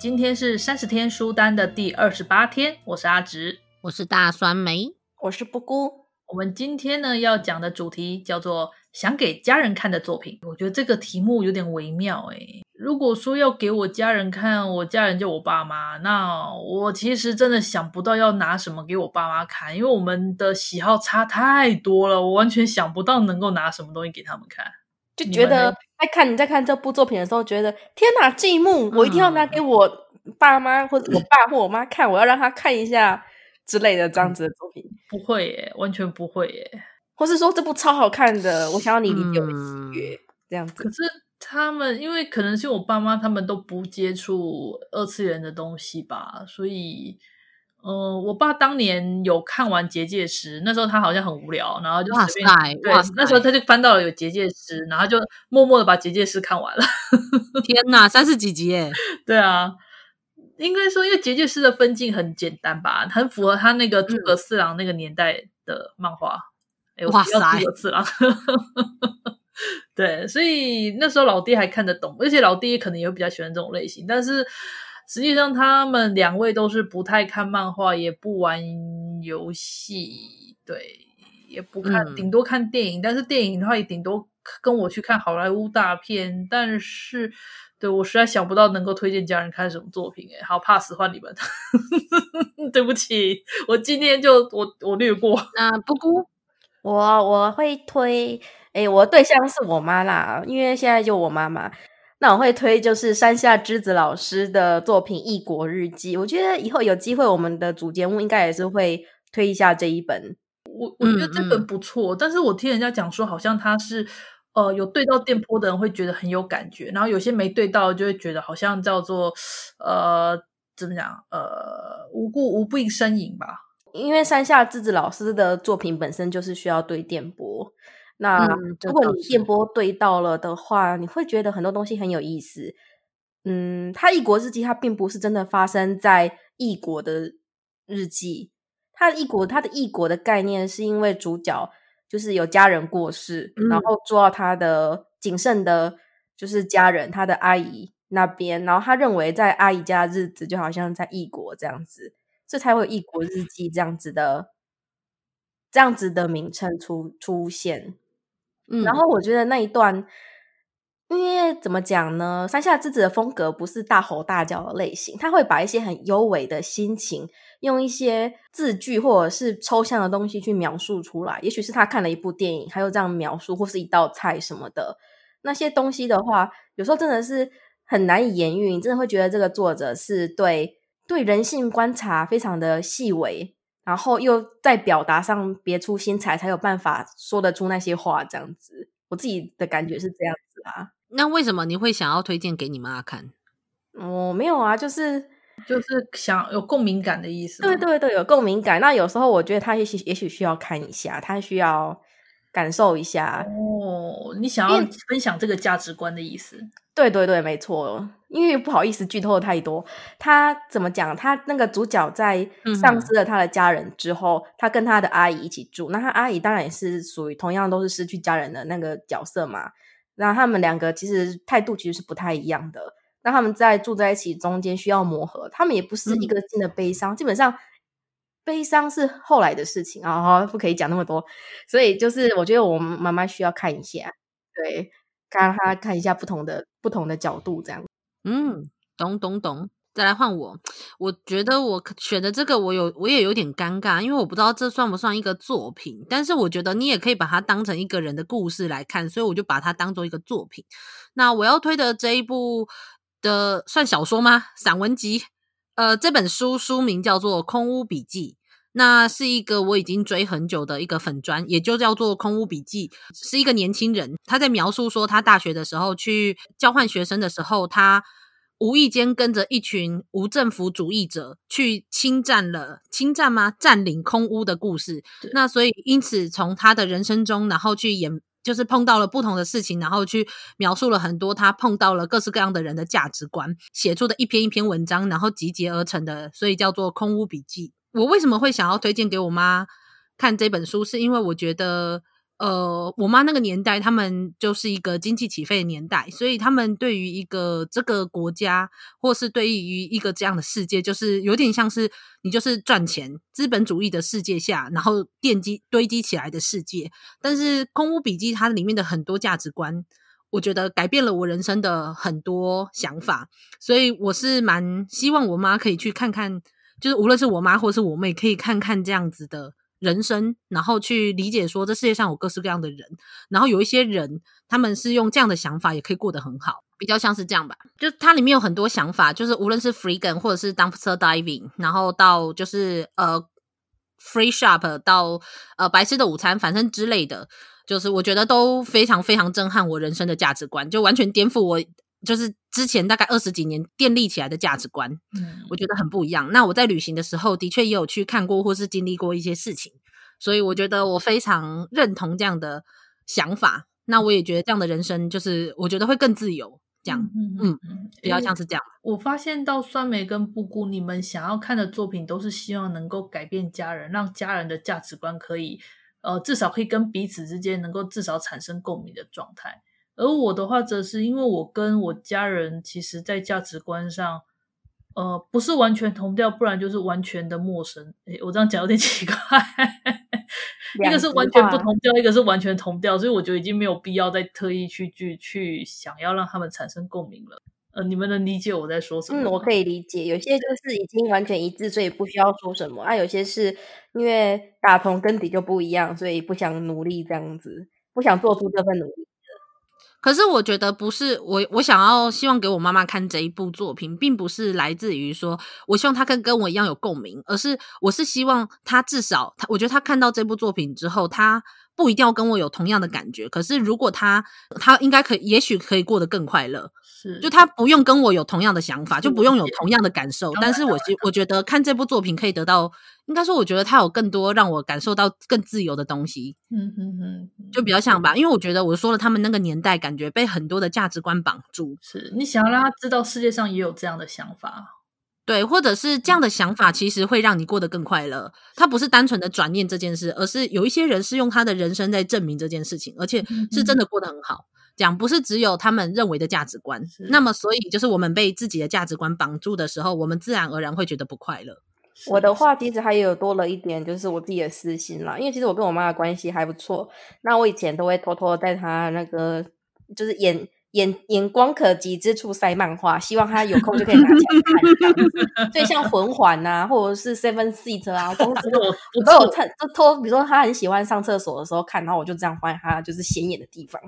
今天是三十天书单的第二十八天，我是阿直，我是大酸梅，我是布姑。我们今天呢要讲的主题叫做想给家人看的作品。我觉得这个题目有点微妙诶。如果说要给我家人看，我家人就我爸妈，那我其实真的想不到要拿什么给我爸妈看，因为我们的喜好差太多了，我完全想不到能够拿什么东西给他们看。就觉得在看你在看这部作品的时候，觉得天哪，这一幕我一定要拿给我爸妈或者我爸或我妈看，我要让他看一下之类的这样子的作品。不会耶，完全不会耶。或是说这部超好看的，我想要你理解我的喜悦这样子。可是他们因为可能是我爸妈，他们都不接触二次元的东西吧，所以。呃，我爸当年有看完《结界师》，那时候他好像很无聊，然后就随便哇塞，对那时候他就翻到了有《结界师》，然后就默默的把《结界师》看完了。天哪，三十几集耶！对啊，应该说，因为《结界师》的分镜很简单吧，很符合他那个诸葛四郎那个年代的漫画。哎、嗯，哇塞，诸葛四郎。对，所以那时候老爹还看得懂，而且老爹可能也会比较喜欢这种类型，但是。实际上，他们两位都是不太看漫画，也不玩游戏，对，也不看，嗯、顶多看电影。但是电影的话，也顶多跟我去看好莱坞大片。但是，对，我实在想不到能够推荐家人看什么作品，哎，好 pass 换你们，对不起，我今天就我我略过。那布姑，我我会推，哎，我对象是我妈啦，因为现在就我妈妈。那我会推就是山下之子老师的作品《异国日记》，我觉得以后有机会，我们的主节目应该也是会推一下这一本。我我觉得这本不错，嗯嗯，但是我听人家讲说，好像他是呃有对到电波的人会觉得很有感觉，然后有些没对到就会觉得好像叫做呃怎么讲呃无故无病呻吟吧。因为山下智子老师的作品本身就是需要对电波。那如果你电波对到了的话，嗯，你会觉得很多东西很有意思。嗯，他异国日记，它并不是真的发生在异国的日记。他异国，他的异国的概念是因为主角就是有家人过世，嗯，然后住到他的仅剩的，就是家人，他的阿姨那边，然后他认为在阿姨家的日子就好像在异国这样子，这才会有异国日记这样子的，这样子的名称出出现。嗯，然后我觉得那一段，因为怎么讲呢？山下智子的风格不是大吼大叫的类型，他会把一些很优美的心情，用一些字句或者是抽象的东西去描述出来。也许是他看了一部电影，还有这样描述，或是一道菜什么的那些东西的话，有时候真的是很难以言喻。你真的会觉得这个作者是对对人性观察非常的细微。然后又在表达上别出心裁，才有办法说得出那些话。这样子，我自己的感觉是这样子啊。那为什么你会想要推荐给你妈看？哦，没有啊，就是就是想有共鸣感的意思。对对对，有共鸣感。那有时候我觉得他也许也许需要看一下，他需要感受一下。哦，你想要分享这个价值观的意思？对对对，没错。因为不好意思剧透太多，他怎么讲？他那个主角在丧失了他的家人之后，嗯，他跟他的阿姨一起住。那他阿姨当然也是属于同样都是失去家人的那个角色嘛。然后他们两个其实态度其实是不太一样的。那他们在住在一起中间需要磨合，他们也不是一个劲的悲伤，嗯，基本上悲伤是后来的事情啊，不可以讲那么多。所以就是我觉得我妈妈需要看一下，对，让他看一下不同的不同的角度这样。嗯，懂懂懂，再来换我。我觉得我选的这个，我有我也有点尴尬，因为我不知道这算不算一个作品。但是我觉得你也可以把它当成一个人的故事来看，所以我就把它当做一个作品。那我要推的这一部的算小说吗？散文集？呃，这本书书名叫做《空屋笔记》，那是一个我已经追很久的一个粉专，也就叫做《空屋笔记》，是一个年轻人他在描述说他大学的时候去交换学生的时候，他。无意间跟着一群无政府主义者去侵占了，侵占吗？占领空屋的故事。那所以因此从他的人生中，然后去演。就是碰到了不同的事情，然后去描述了很多他碰到了各式各样的人的价值观，写出的一篇一篇文章，然后集结而成的，所以叫做《空屋笔记》。我为什么会想要推荐给我妈看这本书？是因为我觉得。呃，我妈那个年代，他们就是一个经济起飞的年代，所以他们对于一个这个国家，或是对于一个这样的世界，就是有点像是你就是赚钱，资本主义的世界下，然后奠基堆积起来的世界。但是《空屋笔记》它里面的很多价值观，我觉得改变了我人生的很多想法，所以我是蛮希望我妈可以去看看，就是无论是我妈或是我妹，可以看看这样子的。人生，然后去理解说，这世界上有各式各样的人，然后有一些人，他们是用这样的想法也可以过得很好，比较像是这样吧。就它里面有很多想法，就是无论是 freegan 或者是 dumpster diving，然后到就是呃 free shop 到呃白吃的午餐，反正之类的，就是我觉得都非常非常震撼我人生的价值观，就完全颠覆我。就是之前大概二十几年建立起来的价值观，嗯，我觉得很不一样。那我在旅行的时候，的确也有去看过或是经历过一些事情，所以我觉得我非常认同这样的想法。那我也觉得这样的人生，就是我觉得会更自由，这样，嗯嗯嗯，比较像是这样。我发现到酸梅跟布谷，你们想要看的作品，都是希望能够改变家人，让家人的价值观可以，呃，至少可以跟彼此之间能够至少产生共鸣的状态。而我的话，则是因为我跟我家人，其实在价值观上，呃，不是完全同调，不然就是完全的陌生。诶，我这样讲有点奇怪，一个是完全不同调，一个是完全同调，所以我觉得已经没有必要再特意去去去想要让他们产生共鸣了。呃，你们能理解我在说什么？嗯，我可以理解。有些就是已经完全一致，所以不需要说什么；啊，有些是因为打从根底就不一样，所以不想努力这样子，不想做出这份努力。可是我觉得不是我，我想要希望给我妈妈看这一部作品，并不是来自于说我希望她跟跟我一样有共鸣，而是我是希望她至少，她我觉得她看到这部作品之后，她。不一定要跟我有同样的感觉，可是如果他他应该可以，也许可以过得更快乐。是，就他不用跟我有同样的想法，就不用有同样的感受。但是我觉我觉得看这部作品可以得到，应该说我觉得他有更多让我感受到更自由的东西。嗯嗯嗯，就比较像吧，因为我觉得我说了他们那个年代，感觉被很多的价值观绑住。是你想要让他知道世界上也有这样的想法。对，或者是这样的想法，其实会让你过得更快乐。他不是单纯的转念这件事，而是有一些人是用他的人生在证明这件事情，而且是真的过得很好。讲不是只有他们认为的价值观，那么所以就是我们被自己的价值观绑住的时候，我们自然而然会觉得不快乐。我的话其实还有多了一点，就是我自己的私心啦，因为其实我跟我妈的关系还不错。那我以前都会偷偷在她那个就是演。眼眼光可及之处塞漫画，希望他有空就可以拿起来看这样子。所以像魂环啊，或者是 Seven Seat 啊，公司我都有看，就偷。比如说他很喜欢上厕所的时候看，然后我就这样放在他就是显眼的地方，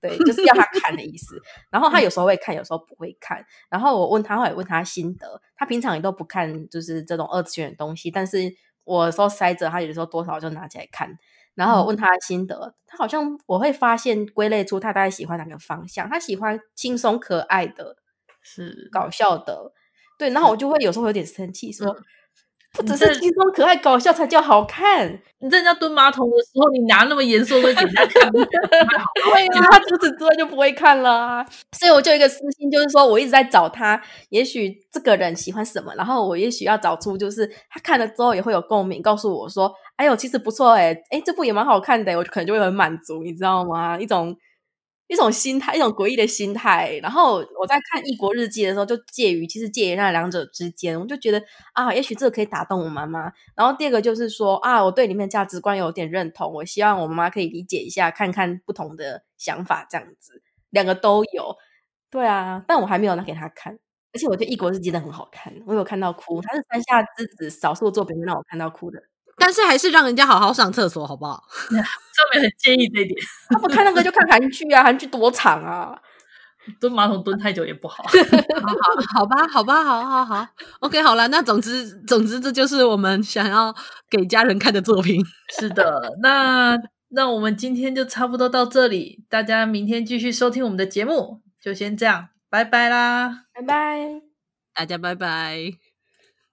对，就是要他看的意思。然后他有时候会看，有时候不会看。然后我问他，会问他心得。他平常也都不看，就是这种二次元的东西。但是我说塞着，他有时候多少就拿起来看。然后我问他的心得，嗯、他好像我会发现归类出他大概喜欢哪个方向。他喜欢轻松可爱的，是搞笑的，对。然后我就会有时候有点生气，说、嗯、不只是轻松可爱搞笑才叫好看。你在人家蹲马桶的时候，你拿那么严肃的给人家看，对啊，他除此之外就不会看了、啊。所以我就一个私心，就是说我一直在找他，也许这个人喜欢什么，然后我也许要找出就是他看了之后也会有共鸣，告诉我说。哎呦，其实不错哎，哎，这部也蛮好看的，我可能就会很满足，你知道吗？一种一种心态，一种诡异的心态。然后我在看《异国日记》的时候，就介于其实介于那两者之间，我就觉得啊，也许这个可以打动我妈妈。然后第二个就是说啊，我对里面价值观有点认同，我希望我妈妈可以理解一下，看看不同的想法，这样子两个都有。对啊，但我还没有拿给她看，而且我觉得《异国日记》真的很好看，我有看到哭，它是山下之子少数作品会让我看到哭的。但是还是让人家好好上厕所，好不好？上面很介意这一点。他不看那个就看韩剧啊，韩剧多长啊，蹲马桶蹲太久也不好。好好好吧，好吧，好好好，OK，好了。那总之，总之，这就是我们想要给家人看的作品。是的，那那我们今天就差不多到这里，大家明天继续收听我们的节目，就先这样，拜拜啦，拜拜，大家拜拜。